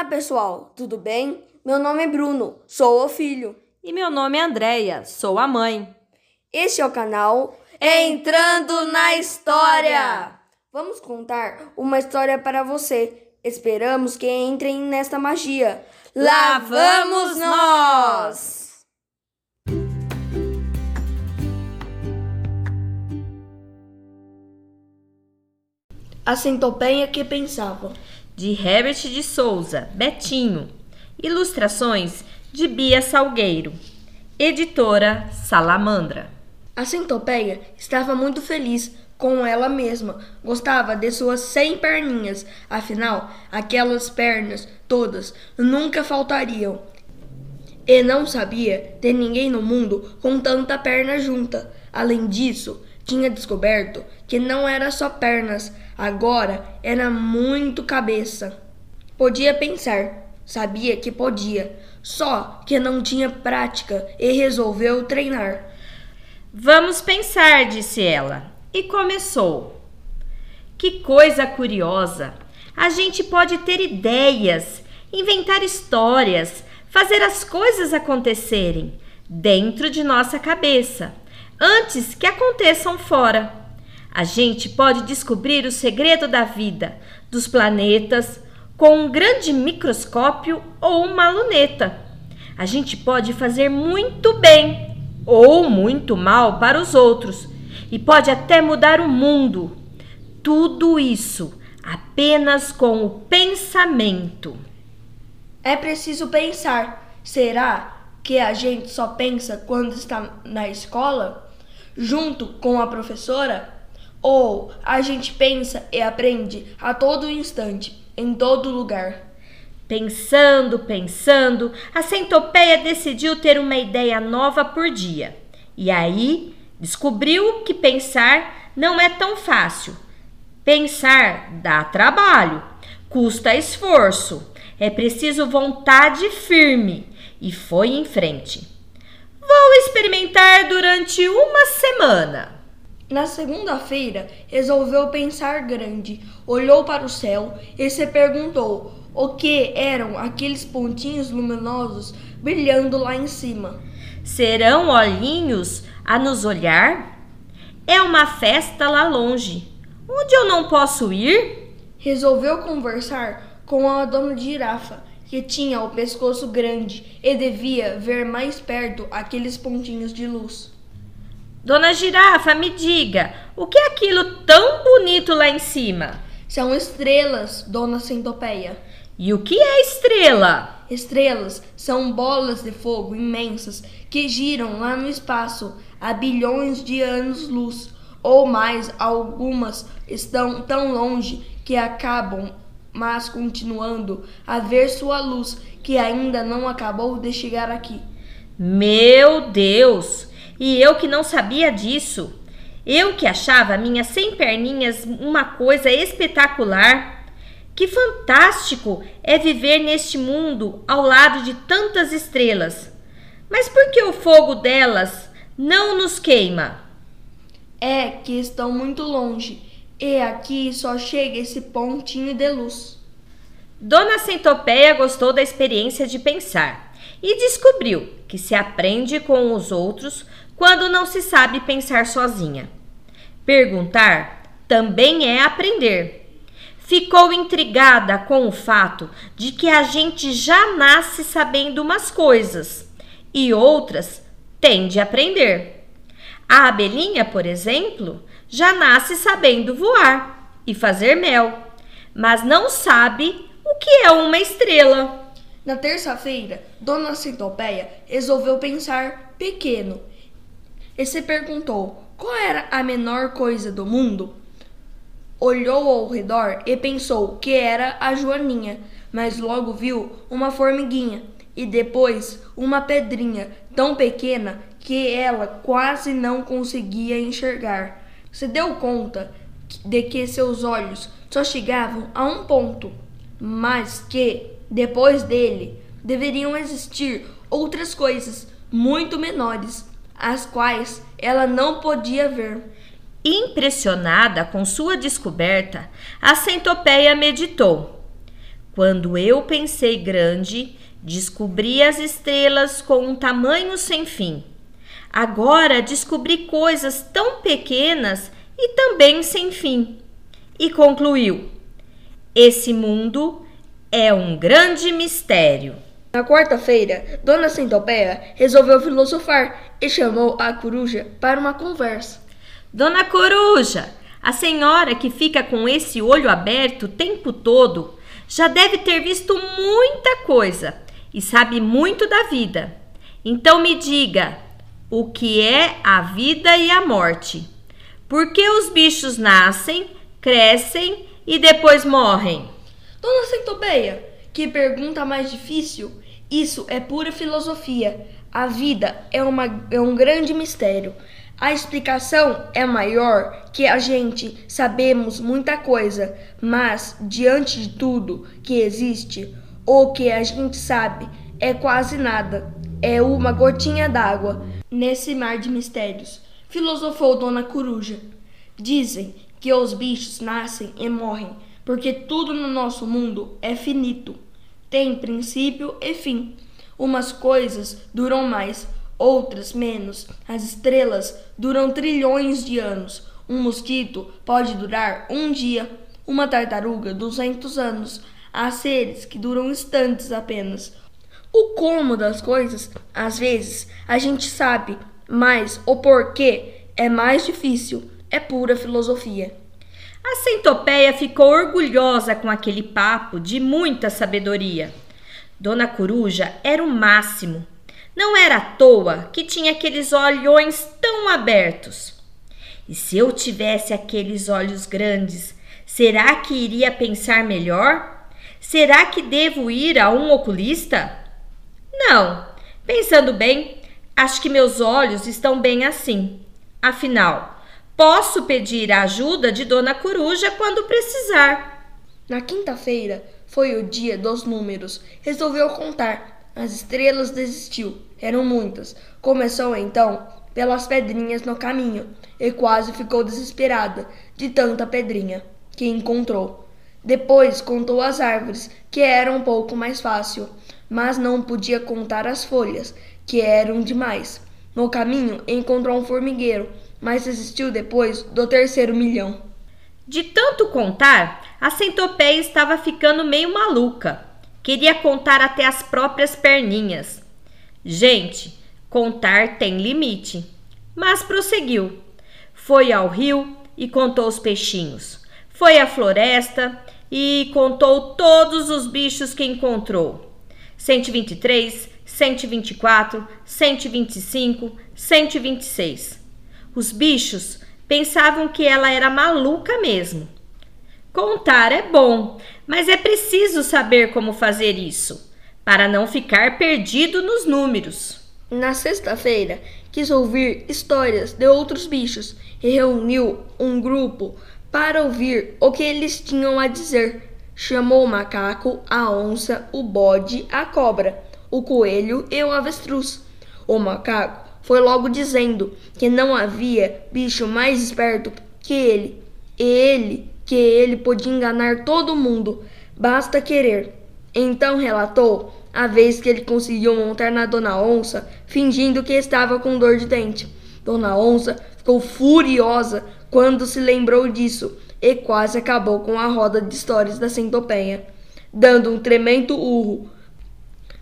Olá, pessoal, tudo bem? Meu nome é Bruno, sou o filho. E meu nome é Andreia, sou a mãe. Este é o canal Entrando na História. Vamos contar uma história para você. Esperamos que entrem nesta magia. Lá vamos nós! A centopeia que pensava. De Herbert de Souza, Betinho. Ilustrações de Bia Salgueiro. Editora Salamandra. A centopeia estava muito feliz com ela mesma. Gostava de suas cem perninhas. Afinal, aquelas pernas todas nunca faltariam. E não sabia de ninguém no mundo com tanta perna junta. Além disso, tinha descoberto que não era só pernas, agora era muito cabeça. Podia pensar, sabia que podia, só que não tinha prática e resolveu treinar. Vamos pensar, disse ela, e começou. Que coisa curiosa! A gente pode ter ideias, inventar histórias, fazer as coisas acontecerem dentro de nossa cabeça, antes que aconteçam fora. A gente pode descobrir o segredo da vida, dos planetas, com um grande microscópio ou uma luneta. A gente pode fazer muito bem ou muito mal para os outros e pode até mudar o mundo. Tudo isso apenas com o pensamento. É preciso pensar. Será que a gente só pensa quando está na escola, junto com a professora? Ou a gente pensa e aprende a todo instante, em todo lugar? Pensando, pensando, a centopeia decidiu ter uma ideia nova por dia. E aí descobriu que pensar não é tão fácil. Pensar dá trabalho, custa esforço, é preciso vontade firme. E foi em frente. Vou experimentar durante uma semana. Na segunda-feira, resolveu pensar grande, olhou para o céu e se perguntou o que eram aqueles pontinhos luminosos brilhando lá em cima. Serão olhinhos a nos olhar? É uma festa lá longe. Onde eu não posso ir? Resolveu conversar com a dona girafa, que tinha o pescoço grande e devia ver mais perto aqueles pontinhos de luz. Dona girafa, me diga, o que é aquilo tão bonito lá em cima? São estrelas, dona centopeia. E o que é estrela? Estrelas são bolas de fogo imensas que giram lá no espaço há bilhões de anos-luz, ou mais, algumas estão tão longe que acabam, mas continuando a ver sua luz, que ainda não acabou de chegar aqui. Meu Deus! E eu que não sabia disso! Eu que achava minhas cem perninhas uma coisa espetacular. Que fantástico é viver neste mundo ao lado de tantas estrelas. Mas por que o fogo delas não nos queima? É que estão muito longe e aqui só chega esse pontinho de luz. Dona Centopeia gostou da experiência de pensar e descobriu que se aprende com os outros quando não se sabe pensar sozinha. Perguntar também é aprender ficou intrigada com o fato de que a gente já nasce sabendo umas coisas e outras tende a aprender. A abelhinha, por exemplo, já nasce sabendo voar e fazer mel, mas não sabe o que é uma estrela. Na terça-feira, Dona Centopeia resolveu pensar pequeno e se perguntou qual era a menor coisa do mundo. Olhou ao redor e pensou que era a Joaninha, mas logo viu uma formiguinha e depois uma pedrinha tão pequena que ela quase não conseguia enxergar. Se deu conta de que seus olhos só chegavam a um ponto, mas que, depois dele, deveriam existir outras coisas muito menores, as quais ela não podia ver. Impressionada com sua descoberta, a centopeia meditou. Quando eu pensei grande, descobri as estrelas com um tamanho sem fim. Agora descobri coisas tão pequenas e também sem fim. E concluiu: Esse mundo é um grande mistério. Na quarta-feira, Dona Centopeia resolveu filosofar e chamou a coruja para uma conversa. Dona Coruja, a senhora que fica com esse olho aberto o tempo todo já deve ter visto muita coisa e sabe muito da vida. Então me diga, o que é a vida e a morte? Por que os bichos nascem, crescem e depois morrem? Dona Centopeia, que pergunta mais difícil? Isso é pura filosofia. A vida é, uma, é um grande mistério. A explicação é maior que a gente sabemos muita coisa, mas diante de tudo que existe, o que a gente sabe é quase nada. É uma gotinha d'água nesse mar de mistérios. Filosofou Dona Coruja. Dizem que os bichos nascem e morrem, porque tudo no nosso mundo é finito. Tem princípio e fim. Umas coisas duram mais, outras menos. As estrelas duram trilhões de anos. Um mosquito pode durar um dia, uma tartaruga duzentos anos. Há seres que duram instantes apenas. O como das coisas, às vezes, a gente sabe, mas o porquê é mais difícil. É pura filosofia. A centopeia ficou orgulhosa com aquele papo de muita sabedoria. Dona Coruja era o máximo. Não era à toa que tinha aqueles olhões tão abertos. E se eu tivesse aqueles olhos grandes, será que iria pensar melhor? Será que devo ir a um oculista? Não. Pensando bem, acho que meus olhos estão bem assim. Afinal, posso pedir a ajuda de Dona Coruja quando precisar. Na quinta-feira foi o dia dos números. Resolveu contar. As estrelas desistiu. Eram muitas. Começou então pelas pedrinhas no caminho e quase ficou desesperada de tanta pedrinha que encontrou. Depois contou as árvores, que era um pouco mais fácil, mas não podia contar as folhas, que eram demais. No caminho encontrou um formigueiro, mas desistiu depois do terceiro milhão. De tanto contar, a centopeia estava ficando meio maluca. Queria contar até as próprias perninhas. Gente, contar tem limite. Mas prosseguiu. Foi ao rio e contou os peixinhos. Foi à floresta e contou todos os bichos que encontrou. 123, 124, 125, 126. Os bichos pensavam que ela era maluca mesmo. Contar é bom, mas é preciso saber como fazer isso, para não ficar perdido nos números. Na sexta-feira, quis ouvir histórias de outros bichos e reuniu um grupo para ouvir o que eles tinham a dizer. Chamou o macaco, a onça, o bode, a cobra, o coelho e o avestruz. O macaco foi logo dizendo que não havia bicho mais esperto que ele. E ele que ele podia enganar todo mundo, basta querer. Então relatou a vez que ele conseguiu montar na Dona Onça, fingindo que estava com dor de dente. Dona Onça ficou furiosa quando se lembrou disso e quase acabou com a roda de histórias da centopeia, dando um tremendo urro.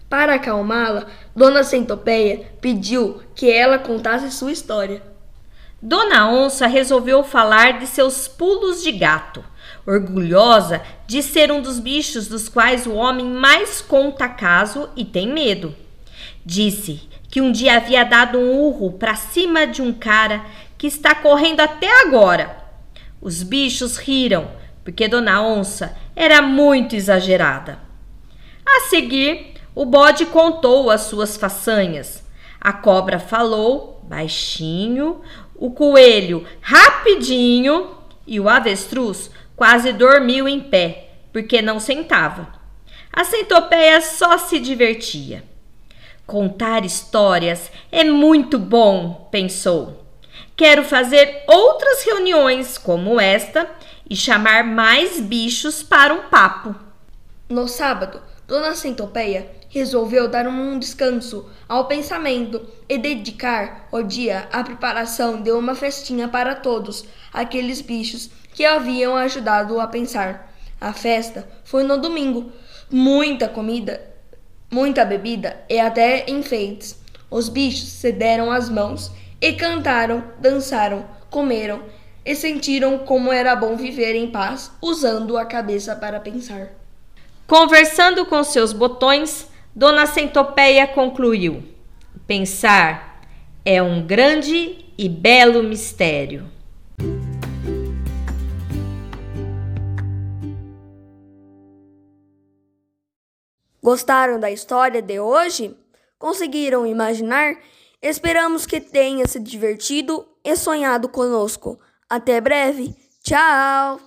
Para acalmá-la, Dona Centopeia pediu que ela contasse sua história. Dona Onça resolveu falar de seus pulos de gato, orgulhosa de ser um dos bichos dos quais o homem mais conta caso e tem medo. Disse que um dia havia dado um urro para cima de um cara que está correndo até agora. Os bichos riram, porque Dona Onça era muito exagerada. A seguir, o bode contou as suas façanhas. A cobra falou baixinho, o coelho rapidinho e o avestruz quase dormiu em pé, porque não sentava. A centopeia só se divertia. Contar histórias é muito bom, pensou. Quero fazer outras reuniões como esta e chamar mais bichos para um papo. No sábado, Dona Centopeia resolveu dar um descanso ao pensamento e dedicar o dia à preparação de uma festinha para todos aqueles bichos que haviam ajudado a pensar. A festa foi no domingo. Muita comida, muita bebida e até enfeites. Os bichos se deram as mãos e cantaram, dançaram, comeram e sentiram como era bom viver em paz, usando a cabeça para pensar. Conversando com seus botões, Dona Centopeia concluiu: Pensar é um grande e belo mistério. Gostaram da história de hoje? Conseguiram imaginar? Esperamos que tenha se divertido e sonhado conosco. Até breve. Tchau!